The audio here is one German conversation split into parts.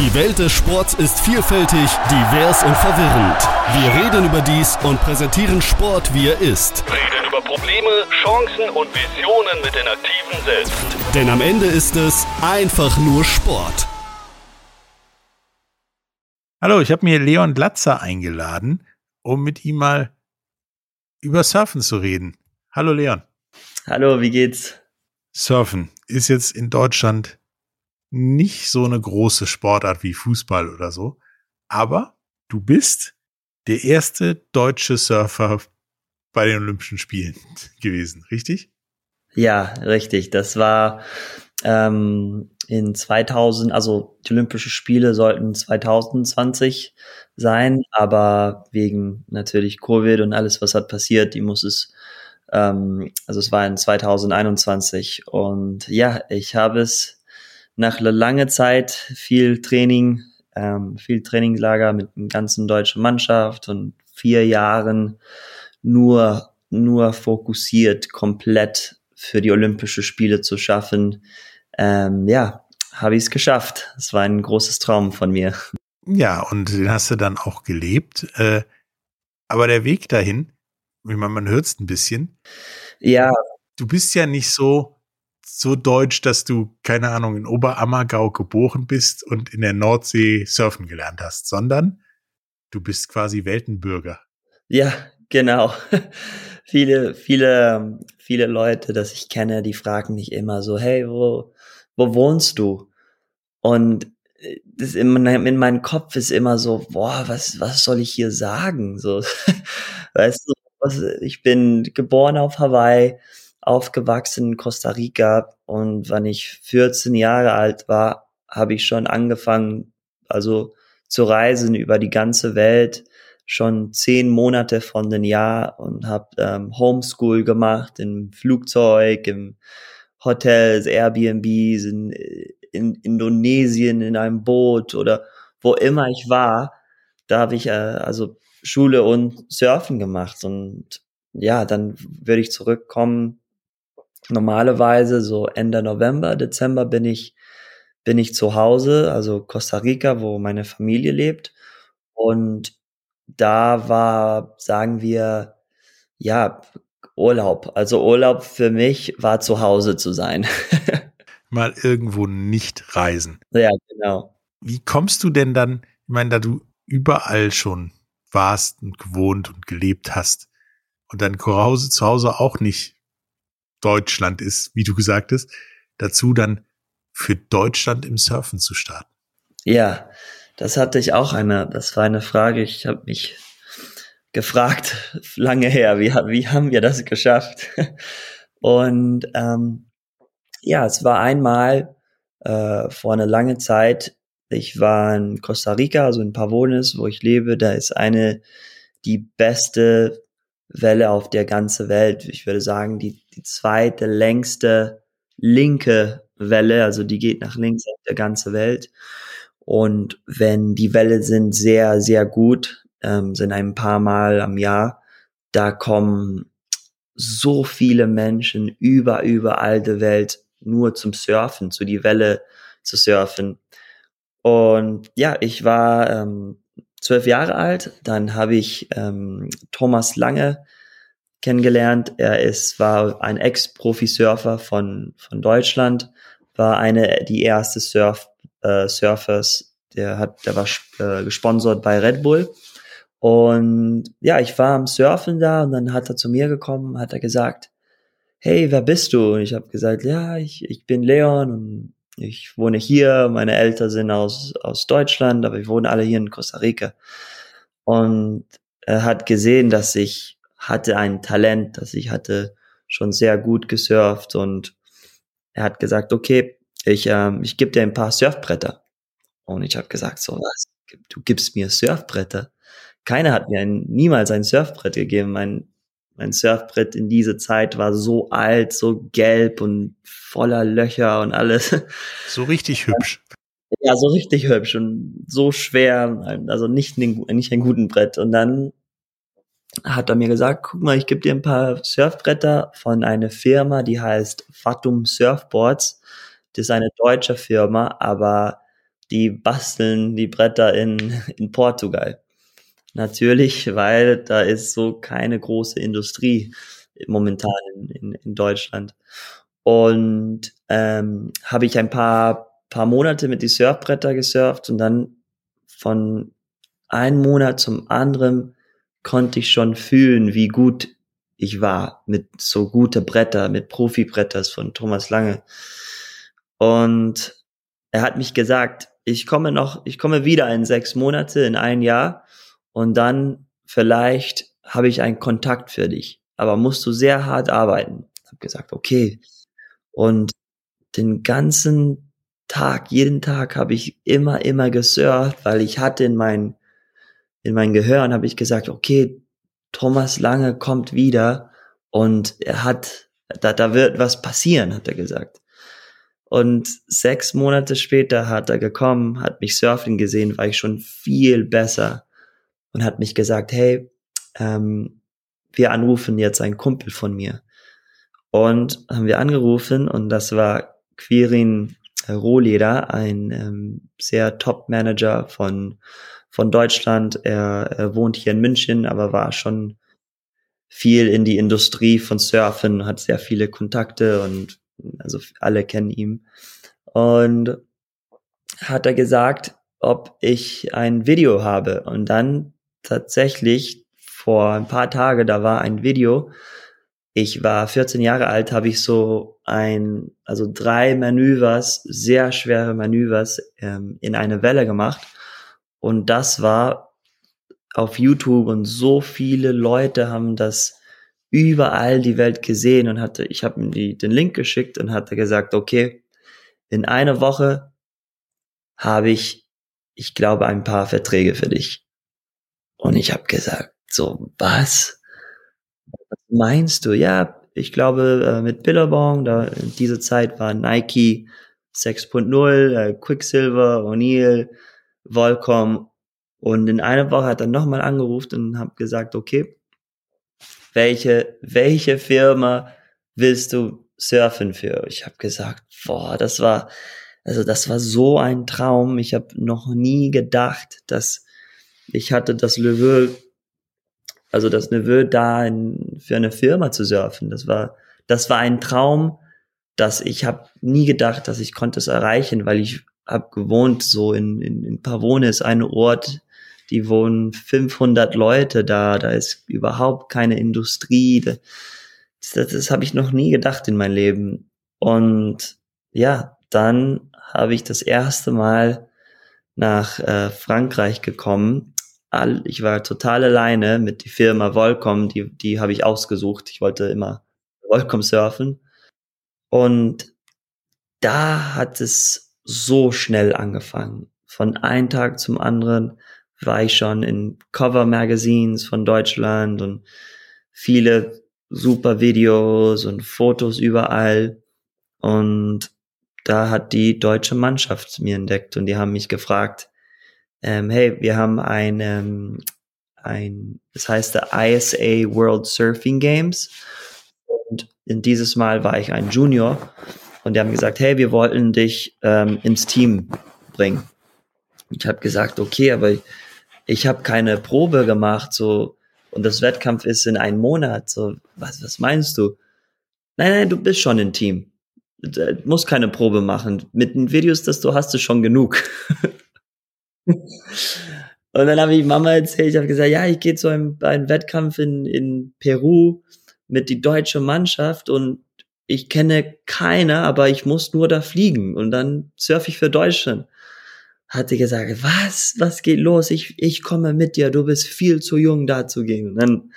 Die Welt des Sports ist vielfältig, divers und verwirrend. Wir reden über dies und präsentieren Sport, wie er ist. Reden über Probleme, Chancen und Visionen mit den Aktiven selbst. Denn am Ende ist es einfach nur Sport. Hallo, ich habe mir Leon Glatzer eingeladen, um mit ihm mal über Surfen zu reden. Hallo Leon. Hallo, wie geht's? Surfen ist jetzt in Deutschland nicht so eine große Sportart wie Fußball oder so, aber du bist der erste deutsche Surfer bei den Olympischen Spielen gewesen, richtig? Ja, richtig. Das war ähm, in 2000, also die Olympischen Spiele sollten 2020 sein, aber wegen natürlich Covid und alles, was hat passiert, die muss es, ähm, also es war in 2021 und ja, ich habe es nach einer langen Zeit viel Training, ähm, viel Trainingslager mit der ganzen deutschen Mannschaft und vier Jahren nur, nur fokussiert, komplett für die Olympischen Spiele zu schaffen. Ähm, ja, habe ich es geschafft. Es war ein großes Traum von mir. Ja, und den hast du dann auch gelebt. Äh, aber der Weg dahin, wie man, man hört es ein bisschen. Ja. Du bist ja nicht so, so deutsch, dass du, keine Ahnung, in Oberammergau geboren bist und in der Nordsee surfen gelernt hast, sondern du bist quasi Weltenbürger. Ja, genau. viele, viele, viele Leute, das ich kenne, die fragen mich immer so, hey, wo, wo wohnst du? Und äh, das in, in meinem Kopf ist immer so, boah, was, was soll ich hier sagen? So, weißt du, was, ich bin geboren auf Hawaii, aufgewachsen in Costa Rica. Und wenn ich 14 Jahre alt war, habe ich schon angefangen, also zu reisen über die ganze Welt, schon zehn Monate von den Jahr und habe ähm, Homeschool gemacht im Flugzeug, im Hotels, Airbnbs, in, in Indonesien in einem Boot oder wo immer ich war, da habe ich äh, also Schule und Surfen gemacht. Und ja, dann würde ich zurückkommen normalerweise so Ende November, Dezember bin ich, bin ich zu Hause, also Costa Rica, wo meine Familie lebt. Und da war, sagen wir, ja, Urlaub. Also Urlaub für mich war zu Hause zu sein. Mal irgendwo nicht reisen. Ja, genau. Wie kommst du denn dann, ich meine, da du überall schon warst und gewohnt und gelebt hast und dann zu Hause, zu Hause auch nicht Deutschland ist, wie du gesagt hast, dazu dann für Deutschland im Surfen zu starten? Ja, das hatte ich auch eine, das war eine Frage, ich habe mich gefragt, lange her, wie, wie haben wir das geschafft? Und ähm, ja, es war einmal äh, vor einer langen Zeit, ich war in Costa Rica, also in Pavones, wo ich lebe, da ist eine, die beste Welle auf der ganzen Welt. Ich würde sagen, die, die zweite längste linke Welle, also die geht nach links auf der ganzen Welt. Und wenn die Welle sind sehr, sehr gut, ähm, sind ein paar Mal am Jahr, da kommen so viele Menschen über, überall der Welt nur zum Surfen, zu die Welle zu surfen. Und ja, ich war ähm, zwölf Jahre alt. Dann habe ich ähm, Thomas Lange kennengelernt. Er ist, war ein Ex-Profi-Surfer von, von Deutschland, war eine, die erste Surf, äh, Surfers, der hat, der war äh, gesponsert bei Red Bull. Und ja, ich war am Surfen da und dann hat er zu mir gekommen, hat er gesagt, hey, wer bist du? Und ich habe gesagt, ja, ich, ich bin Leon und ich wohne hier, meine Eltern sind aus, aus Deutschland, aber wir wohnen alle hier in Costa Rica. Und er hat gesehen, dass ich hatte ein Talent, dass ich hatte schon sehr gut gesurft und er hat gesagt, okay, ich, ähm, ich gebe dir ein paar Surfbretter. Und ich habe gesagt, so was, du gibst mir Surfbretter. Keiner hat mir ein, niemals ein Surfbrett gegeben. Mein mein Surfbrett in dieser Zeit war so alt, so gelb und voller Löcher und alles. So richtig hübsch. Ja, so richtig hübsch und so schwer, also nicht, nicht ein guten Brett. Und dann hat er mir gesagt, guck mal, ich gebe dir ein paar Surfbretter von einer Firma, die heißt Fatum Surfboards. Das ist eine deutsche Firma, aber die basteln die Bretter in, in Portugal. Natürlich, weil da ist so keine große Industrie momentan in, in Deutschland. Und ähm, habe ich ein paar, paar Monate mit die Surfbretter gesurft und dann von einem Monat zum anderen konnte ich schon fühlen, wie gut ich war mit so gute Bretter, mit Profibretters von Thomas Lange. Und er hat mich gesagt, ich komme noch, ich komme wieder in sechs Monate, in ein Jahr und dann vielleicht habe ich einen Kontakt für dich. Aber musst du sehr hart arbeiten. Ich habe gesagt, okay. Und den ganzen Tag, jeden Tag habe ich immer, immer gesurft, weil ich hatte in mein, in mein Gehirn, habe ich gesagt, okay, Thomas Lange kommt wieder und er hat, da, da wird was passieren, hat er gesagt. Und sechs Monate später hat er gekommen, hat mich surfen gesehen, war ich schon viel besser und hat mich gesagt, hey, ähm, wir anrufen jetzt einen Kumpel von mir. Und haben wir angerufen und das war Quirin Rohleder, ein ähm, sehr Top-Manager von von Deutschland. Er, er wohnt hier in München, aber war schon viel in die Industrie von Surfen, hat sehr viele Kontakte und also alle kennen ihn. Und hat er gesagt, ob ich ein Video habe. Und dann tatsächlich vor ein paar Tagen, da war ein Video. Ich war 14 Jahre alt, habe ich so ein, also drei Manövers, sehr schwere Manövers ähm, in eine Welle gemacht. Und das war auf YouTube und so viele Leute haben das überall die Welt gesehen und hatte, ich habe ihm den Link geschickt und hatte gesagt, okay, in einer Woche habe ich, ich glaube, ein paar Verträge für dich. Und ich habe gesagt, so, was? Was meinst du? Ja, ich glaube, äh, mit Billabong, da in dieser Zeit war Nike 6.0, äh, Quicksilver, O'Neill, Volcom. Und in einer Woche hat er nochmal angerufen und habe gesagt, okay, welche, welche Firma willst du surfen für? Ich habe gesagt, boah, das war, also das war so ein Traum. Ich habe noch nie gedacht, dass ich hatte das Neveu, also das Neveu da in, für eine Firma zu surfen. Das war, das war ein Traum, dass ich habe nie gedacht, dass ich konnte es erreichen, weil ich habe gewohnt so in, in, in Pavone ist ein Ort, die wohnen 500 Leute da, da ist überhaupt keine Industrie. Das, das, das habe ich noch nie gedacht in mein Leben. Und ja, dann habe ich das erste Mal nach äh, Frankreich gekommen. All, ich war total alleine mit der Firma Volcom, die, die habe ich ausgesucht. Ich wollte immer Volcom surfen. Und da hat es so schnell angefangen. Von einem Tag zum anderen war ich schon in Cover Magazines von Deutschland und viele super Videos und Fotos überall. Und da hat die deutsche Mannschaft mir entdeckt und die haben mich gefragt, ähm, hey, wir haben ein, ähm, ein, das heißt der ISA World Surfing Games. Und in dieses Mal war ich ein Junior und die haben gesagt, hey, wir wollten dich ähm, ins Team bringen. Ich habe gesagt, okay, aber ich habe keine Probe gemacht, so, und das Wettkampf ist in einem Monat, so, was, was meinst du? Nein, nein, du bist schon im Team. Du musst keine Probe machen. Mit den Videos, das du hast, du schon genug. und dann habe ich Mama erzählt, ich habe gesagt, ja, ich gehe zu einem, einem Wettkampf in, in Peru mit die deutsche Mannschaft und ich kenne keiner, aber ich muss nur da fliegen und dann surfe ich für Deutschland hatte gesagt, was, was geht los? Ich, ich komme mit dir, du bist viel zu jung da zu gehen. Und dann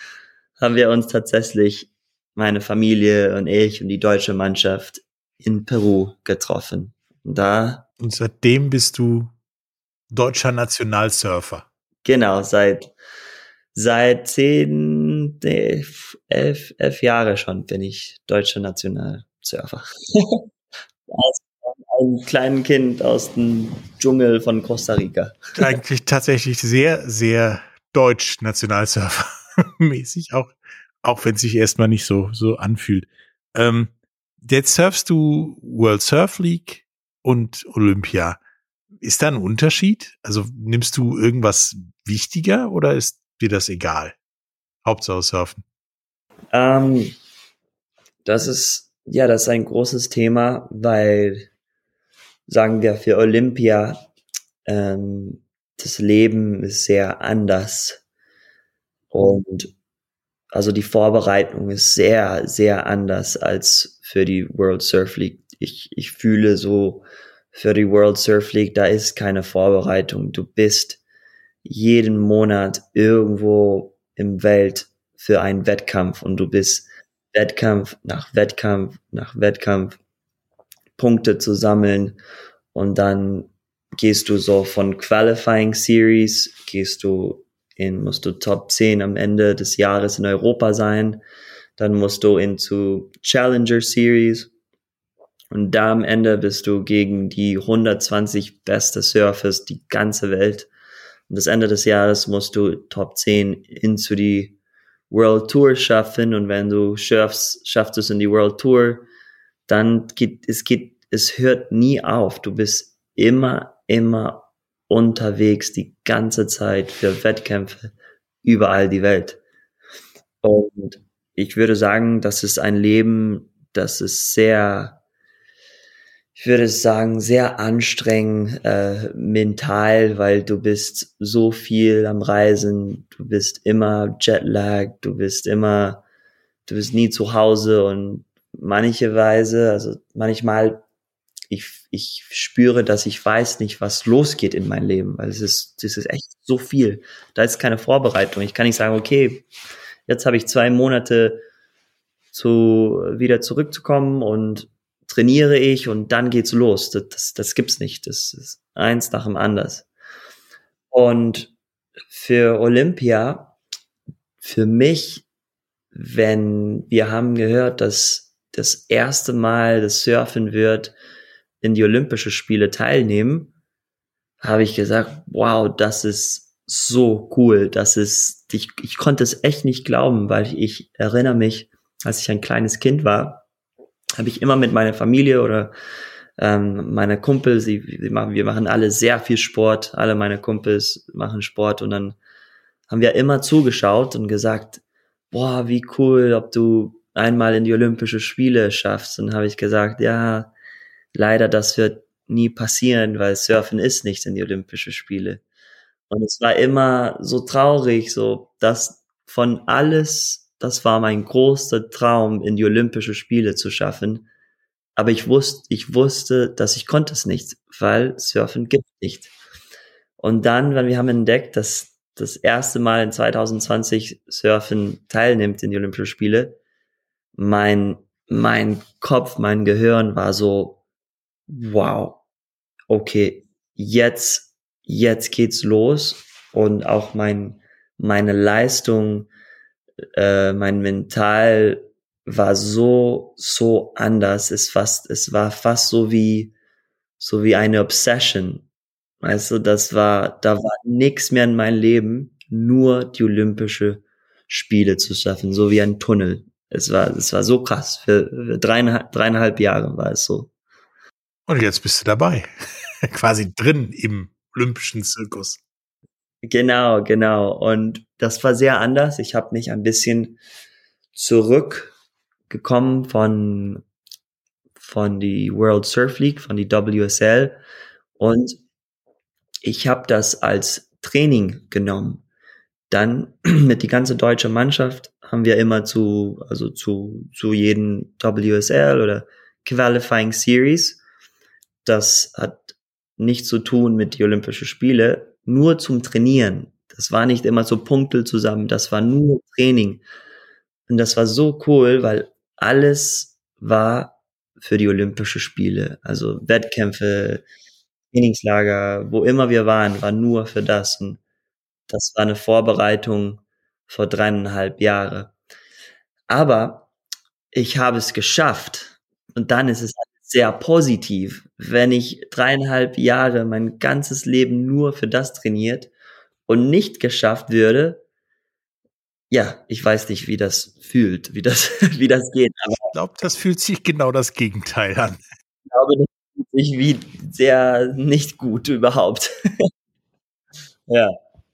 haben wir uns tatsächlich, meine Familie und ich und die deutsche Mannschaft in Peru getroffen. Und da. Und seitdem bist du deutscher Nationalsurfer. Genau, seit, seit zehn, nee, elf, elf Jahre schon bin ich deutscher Nationalsurfer. ein kleines Kind aus dem Dschungel von Costa Rica. Eigentlich tatsächlich sehr, sehr deutsch Nationalsurfer-mäßig, auch, auch wenn es sich erstmal nicht so, so anfühlt. Ähm, jetzt surfst du World Surf League und Olympia. Ist da ein Unterschied? Also nimmst du irgendwas wichtiger oder ist dir das egal? Hauptsache surfen. Ähm, das ist, ja, das ist ein großes Thema, weil, sagen wir, für Olympia, ähm, das Leben ist sehr anders. Und also die Vorbereitung ist sehr, sehr anders als für die World Surf League. Ich, ich fühle so, für die World Surf League, da ist keine Vorbereitung. Du bist jeden Monat irgendwo im Welt für einen Wettkampf und du bist Wettkampf nach Wettkampf nach Wettkampf Punkte zu sammeln und dann gehst du so von Qualifying Series, gehst du in, musst du Top 10 am Ende des Jahres in Europa sein, dann musst du into Challenger Series und da am Ende bist du gegen die 120 beste Surfers die ganze Welt. Und das Ende des Jahres musst du Top 10 into die World Tour schaffen und wenn du schaffst, schaffst es in die World Tour, dann geht es geht es hört nie auf. Du bist immer immer unterwegs die ganze Zeit für Wettkämpfe überall die Welt. Und ich würde sagen, das ist ein Leben, das ist sehr ich würde sagen, sehr anstrengend äh, mental, weil du bist so viel am Reisen, du bist immer Jetlag, du bist immer, du bist nie zu Hause und manche Weise, also manchmal, ich, ich spüre, dass ich weiß nicht, was losgeht in meinem Leben, weil es ist, es ist echt so viel. Da ist keine Vorbereitung. Ich kann nicht sagen, okay, jetzt habe ich zwei Monate zu wieder zurückzukommen und trainiere ich und dann geht's los. Das, das, das gibt's nicht. Das ist eins nach dem anders. Und für Olympia, für mich, wenn wir haben gehört, dass das erste Mal das Surfen wird in die Olympische Spiele teilnehmen, habe ich gesagt, wow, das ist so cool. Das ist, ich, ich konnte es echt nicht glauben, weil ich erinnere mich, als ich ein kleines Kind war, habe ich immer mit meiner Familie oder ähm, meine Kumpels, sie, sie machen, wir machen alle sehr viel Sport, alle meine Kumpels machen Sport und dann haben wir immer zugeschaut und gesagt, boah, wie cool, ob du einmal in die Olympische Spiele schaffst. Und habe ich gesagt, ja, leider, das wird nie passieren, weil Surfen ist nicht in die Olympische Spiele. Und es war immer so traurig, so dass von alles das war mein großer Traum, in die Olympische Spiele zu schaffen. Aber ich wusste, ich wusste, dass ich konnte es nicht, weil Surfen gibt nicht. Und dann, wenn wir haben entdeckt, dass das erste Mal in 2020 Surfen teilnimmt in die Olympischen Spiele, mein, mein Kopf, mein Gehirn war so, wow, okay, jetzt, jetzt geht's los und auch mein, meine Leistung, äh, mein Mental war so, so anders. Es fast, es war fast so wie, so wie eine Obsession. Weißt du, das war, da war nichts mehr in meinem Leben, nur die Olympische Spiele zu schaffen, so wie ein Tunnel. Es war, es war so krass. Für, für dreieinhalb, dreieinhalb Jahre war es so. Und jetzt bist du dabei. Quasi drin im olympischen Zirkus. Genau, genau. Und das war sehr anders. Ich habe mich ein bisschen zurückgekommen von von die World Surf League, von die WSL und ich habe das als Training genommen. Dann mit die ganze deutsche Mannschaft haben wir immer zu also zu zu jedem WSL oder Qualifying Series. Das hat nichts zu tun mit die Olympischen Spiele, nur zum Trainieren. Das war nicht immer so Punkte zusammen, das war nur Training. Und das war so cool, weil alles war für die Olympische Spiele. Also Wettkämpfe, Trainingslager, wo immer wir waren, war nur für das. Und das war eine Vorbereitung vor dreieinhalb Jahre. Aber ich habe es geschafft. Und dann ist es sehr positiv, wenn ich dreieinhalb Jahre mein ganzes Leben nur für das trainiert und nicht geschafft würde. Ja, ich weiß nicht, wie das fühlt, wie das, wie das geht. Aber ich glaube, das fühlt sich genau das Gegenteil an. Ich glaube, das fühlt sich wie sehr nicht gut überhaupt. ja.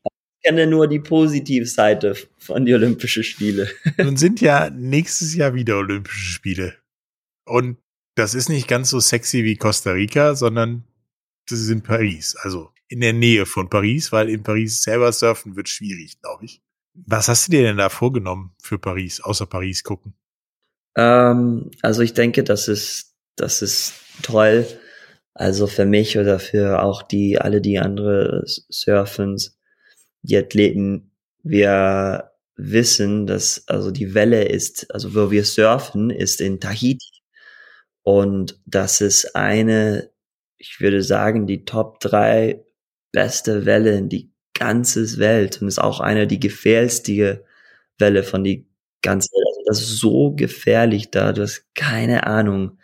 Ich kenne nur die Positivseite von den Olympischen Spielen. Nun sind ja nächstes Jahr wieder Olympische Spiele. Und das ist nicht ganz so sexy wie Costa Rica, sondern das ist in Paris. Also in der Nähe von Paris, weil in Paris selber surfen wird schwierig, glaube ich. Was hast du dir denn da vorgenommen für Paris, außer Paris gucken? Ähm, also ich denke, das ist, das ist toll. Also für mich oder für auch die, alle die andere Surfens, die Athleten, wir wissen, dass also die Welle ist, also wo wir surfen, ist in Tahiti. Und das ist eine, ich würde sagen, die Top drei beste Welle in die ganze Welt und ist auch eine die gefährlichste Welle von die ganze Welt. Also das ist so gefährlich da, du hast keine Ahnung.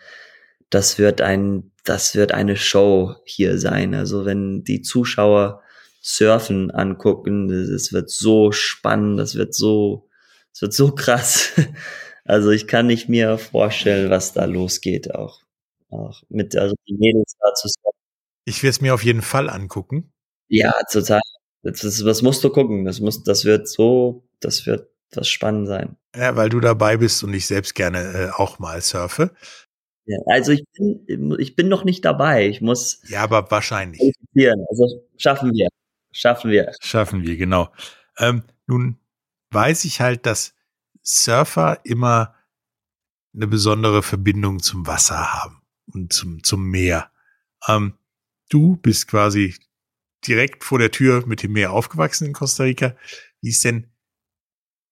Das wird ein, das wird eine Show hier sein. Also wenn die Zuschauer Surfen angucken, das wird so spannend, das wird so, das wird so krass. Also ich kann nicht mir vorstellen, was da losgeht auch. Auch mit, also die Mädels da zu surfen. Ich werde es mir auf jeden Fall angucken. Ja, total. Das, das, das musst du gucken. Das muss, das wird so, das wird was spannend sein. Ja, weil du dabei bist und ich selbst gerne äh, auch mal surfe. Ja, also ich bin, ich bin noch nicht dabei. Ich muss. Ja, aber wahrscheinlich. Also schaffen wir. Schaffen wir. Schaffen wir, genau. Ähm, nun weiß ich halt, dass Surfer immer eine besondere Verbindung zum Wasser haben und zum, zum Meer. Ähm, du bist quasi direkt vor der Tür mit dem Meer aufgewachsen in Costa Rica. Wie ist denn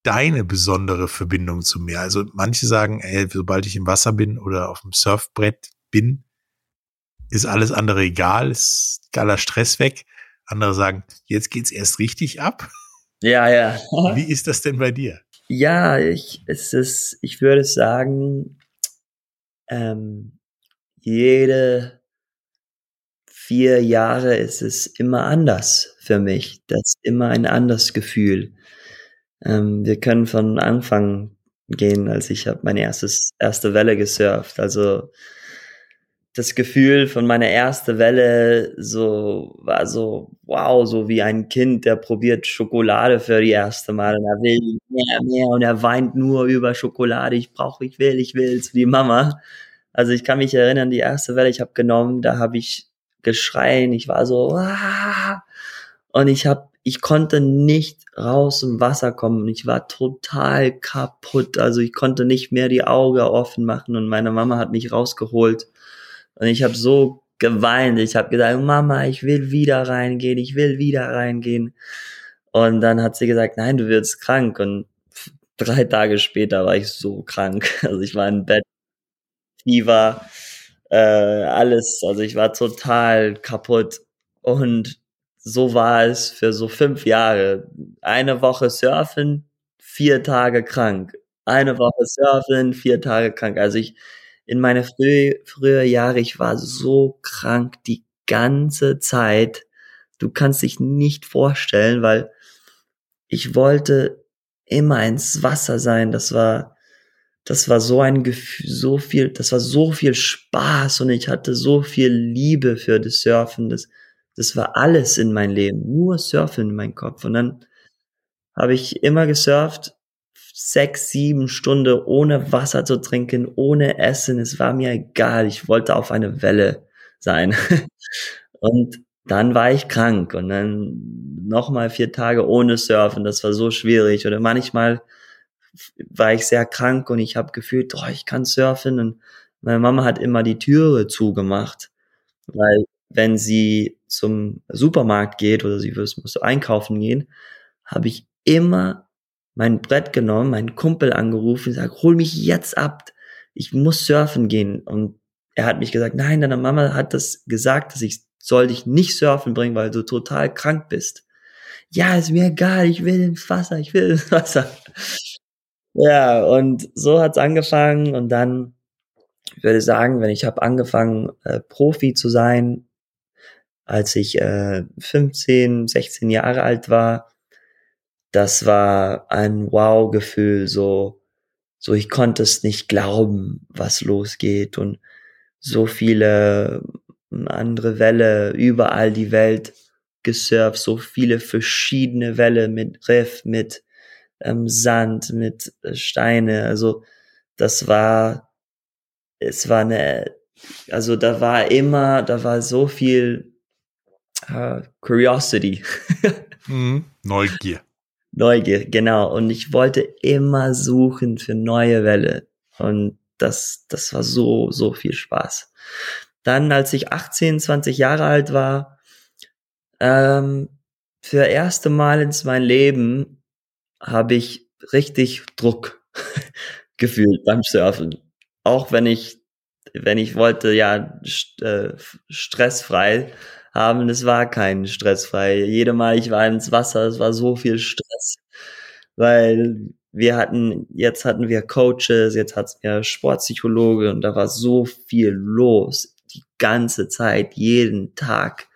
deine besondere Verbindung zum Meer? Also manche sagen, ey, sobald ich im Wasser bin oder auf dem Surfbrett bin, ist alles andere egal, ist geiler Stress weg. Andere sagen, jetzt geht's erst richtig ab. Ja, ja. Wie ist das denn bei dir? Ja, ich, es ist, ich würde sagen, ähm, jede vier Jahre ist es immer anders für mich. Das ist immer ein anderes Gefühl. Ähm, wir können von Anfang gehen, als ich habe meine erstes erste Welle gesurft. Also das Gefühl von meiner ersten Welle so war so wow, so wie ein Kind, der probiert Schokolade für die erste Mal und er will mehr, mehr und er weint nur über Schokolade. Ich brauche, ich will, ich will zu die Mama. Also ich kann mich erinnern, die erste Welle, ich habe genommen, da habe ich geschreien, ich war so ah, und ich habe ich konnte nicht raus im Wasser kommen. Ich war total kaputt. Also ich konnte nicht mehr die Augen offen machen und meine Mama hat mich rausgeholt und ich habe so geweint. Ich habe gesagt, Mama, ich will wieder reingehen, ich will wieder reingehen. Und dann hat sie gesagt, nein, du wirst krank. Und drei Tage später war ich so krank. Also ich war im Bett, Fieber, äh, alles. Also ich war total kaputt. Und so war es für so fünf Jahre. Eine Woche surfen, vier Tage krank. Eine Woche surfen, vier Tage krank. Also ich, in meine frühe, frühe Jahre, ich war so krank die ganze Zeit. Du kannst dich nicht vorstellen, weil ich wollte immer ins Wasser sein. Das war, das war so ein Gefühl, so viel, das war so viel Spaß und ich hatte so viel Liebe für das Surfen. Das, das war alles in mein Leben, nur Surfen in meinem Kopf. Und dann habe ich immer gesurft sechs, sieben Stunden ohne Wasser zu trinken, ohne Essen. Es war mir egal. Ich wollte auf eine Welle sein. und dann war ich krank und dann nochmal vier Tage ohne Surfen. Das war so schwierig. Oder manchmal war ich sehr krank und ich habe gefühlt, oh, ich kann surfen. Und meine Mama hat immer die Türe zugemacht, weil wenn sie zum Supermarkt geht oder sie muss einkaufen gehen, habe ich immer mein Brett genommen, meinen Kumpel angerufen und gesagt, hol mich jetzt ab, ich muss surfen gehen. Und er hat mich gesagt, nein, deine Mama hat das gesagt, dass ich soll dich nicht surfen bringen, weil du total krank bist. Ja, ist mir egal, ich will ins Wasser, ich will ins Wasser. ja, und so hat's angefangen und dann, ich würde sagen, wenn ich habe angefangen, äh, Profi zu sein, als ich äh, 15, 16 Jahre alt war, das war ein Wow-Gefühl, so, so ich konnte es nicht glauben, was losgeht und so viele andere Welle, überall die Welt gesurft, so viele verschiedene Welle mit Riff, mit ähm, Sand, mit äh, Steine. Also das war, es war eine, also da war immer, da war so viel uh, Curiosity. mhm. Neugier. Neugier, genau. Und ich wollte immer suchen für neue Welle. Und das, das war so, so viel Spaß. Dann, als ich 18, 20 Jahre alt war, ähm, für erste Mal in meinem Leben habe ich richtig Druck gefühlt beim Surfen. Auch wenn ich, wenn ich wollte, ja, st äh, stressfrei haben, es war kein stressfrei. Jede Mal ich war ins Wasser, es war so viel Stress, weil wir hatten, jetzt hatten wir Coaches, jetzt hatten wir Sportpsychologe und da war so viel los, die ganze Zeit, jeden Tag.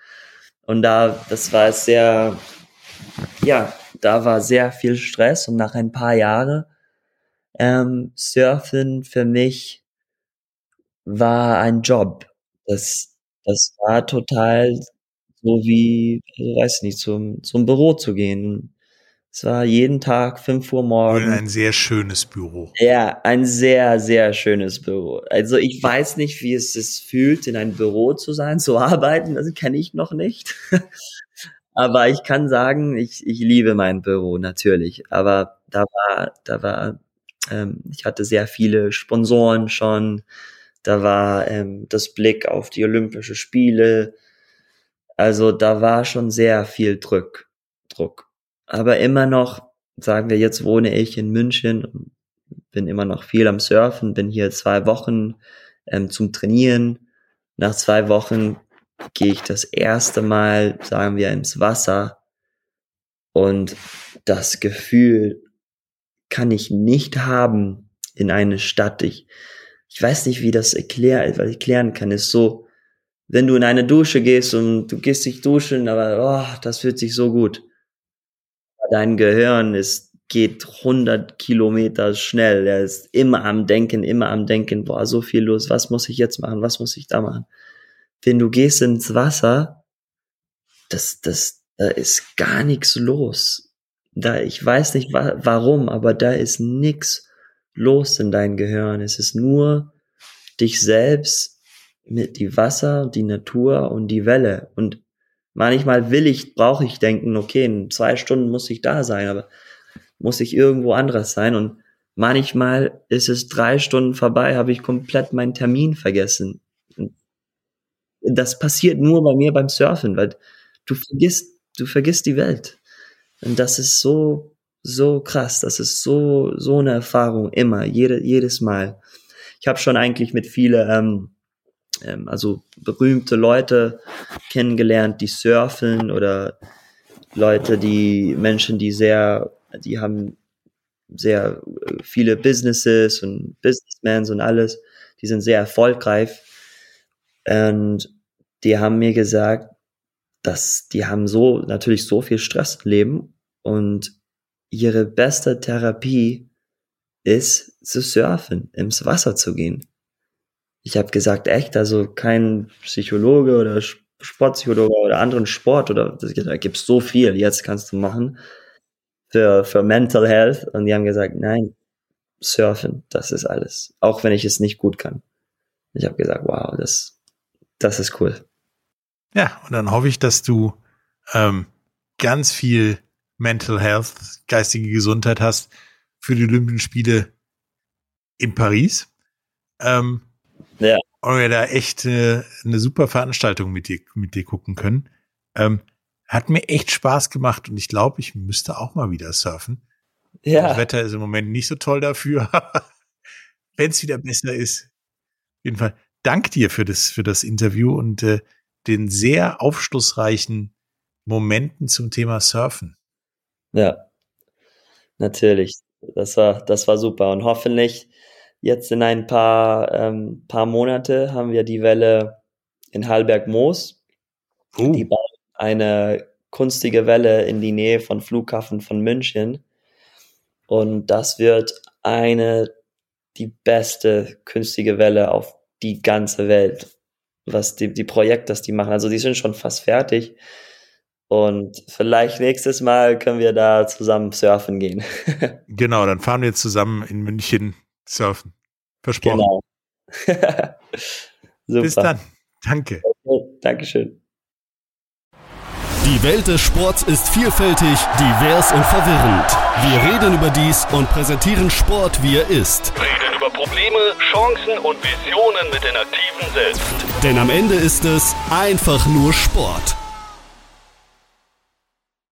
Und da, das war sehr, ja, da war sehr viel Stress und nach ein paar Jahren ähm, Surfen für mich war ein Job. Das, das war total so wie, ich weiß nicht, zum, zum Büro zu gehen. Es war jeden Tag fünf Uhr morgens. ein sehr schönes Büro. Ja, ein sehr, sehr schönes Büro. Also ich weiß nicht, wie es sich fühlt, in einem Büro zu sein, zu arbeiten. Das kenne ich noch nicht. Aber ich kann sagen, ich, ich liebe mein Büro natürlich. Aber da war, da war, ähm, ich hatte sehr viele Sponsoren schon. Da war ähm, das Blick auf die Olympische Spiele. Also da war schon sehr viel Druck. Druck. Aber immer noch, sagen wir, jetzt wohne ich in München, bin immer noch viel am Surfen, bin hier zwei Wochen ähm, zum Trainieren. Nach zwei Wochen gehe ich das erste Mal, sagen wir, ins Wasser und das Gefühl kann ich nicht haben in eine Stadt. Ich, ich weiß nicht, wie das ich erklären kann. Ist so, wenn du in eine Dusche gehst und du gehst dich duschen, aber oh, das fühlt sich so gut. Dein Gehirn ist geht 100 Kilometer schnell. Er ist immer am Denken, immer am Denken. Boah, so viel los. Was muss ich jetzt machen? Was muss ich da machen? wenn du gehst ins Wasser, das, das, da ist gar nichts los. Da, ich weiß nicht wa warum, aber da ist nichts los in deinem Gehirn. Es ist nur dich selbst mit die Wasser, die Natur und die Welle. Und manchmal will ich, brauche ich denken, okay, in zwei Stunden muss ich da sein, aber muss ich irgendwo anders sein. Und manchmal ist es drei Stunden vorbei, habe ich komplett meinen Termin vergessen das passiert nur bei mir beim Surfen, weil du vergisst, du vergisst die Welt. Und das ist so, so krass. Das ist so, so eine Erfahrung immer, jede, jedes Mal. Ich habe schon eigentlich mit viele, ähm, ähm, also berühmte Leute kennengelernt, die surfen oder Leute, die Menschen, die sehr, die haben sehr äh, viele Businesses und Businessmen und alles, die sind sehr erfolgreich. Und die haben mir gesagt, dass die haben so natürlich so viel Stress im Leben und ihre beste Therapie ist zu surfen, ins Wasser zu gehen. Ich habe gesagt, echt, also kein Psychologe oder Sportpsychologe oder anderen Sport oder da gibt's so viel, jetzt kannst du machen für, für Mental Health. Und die haben gesagt, nein, surfen, das ist alles. Auch wenn ich es nicht gut kann. Ich habe gesagt, wow, das, das ist cool. Ja, und dann hoffe ich, dass du ähm, ganz viel Mental Health, geistige Gesundheit hast für die Olympischen Spiele in Paris. Ähm, ja. Und wir da echt äh, eine super Veranstaltung mit dir, mit dir gucken können. Ähm, hat mir echt Spaß gemacht und ich glaube, ich müsste auch mal wieder surfen. Ja. Das Wetter ist im Moment nicht so toll dafür. Wenn es wieder besser ist. Auf jeden Fall, dank dir für das, für das Interview und äh, den sehr aufschlussreichen Momenten zum Thema Surfen. Ja, natürlich. Das war, das war super. Und hoffentlich jetzt in ein paar, ähm, paar Monate haben wir die Welle in Hallberg-Moos. Uh. Die bauen eine kunstige Welle in die Nähe von Flughafen von München. Und das wird eine, die beste künstliche Welle auf die ganze Welt. was die, die Projekte, das die machen. Also die sind schon fast fertig. Und vielleicht nächstes Mal können wir da zusammen surfen gehen. genau, dann fahren wir zusammen in München surfen. Versprochen. Genau. Bis dann. Danke. Dankeschön. Die Welt des Sports ist vielfältig, divers und verwirrend. Wir reden über dies und präsentieren Sport, wie er ist. Reden über Probleme, Chancen und Visionen mit den Aktiven selbst. Denn am Ende ist es einfach nur Sport.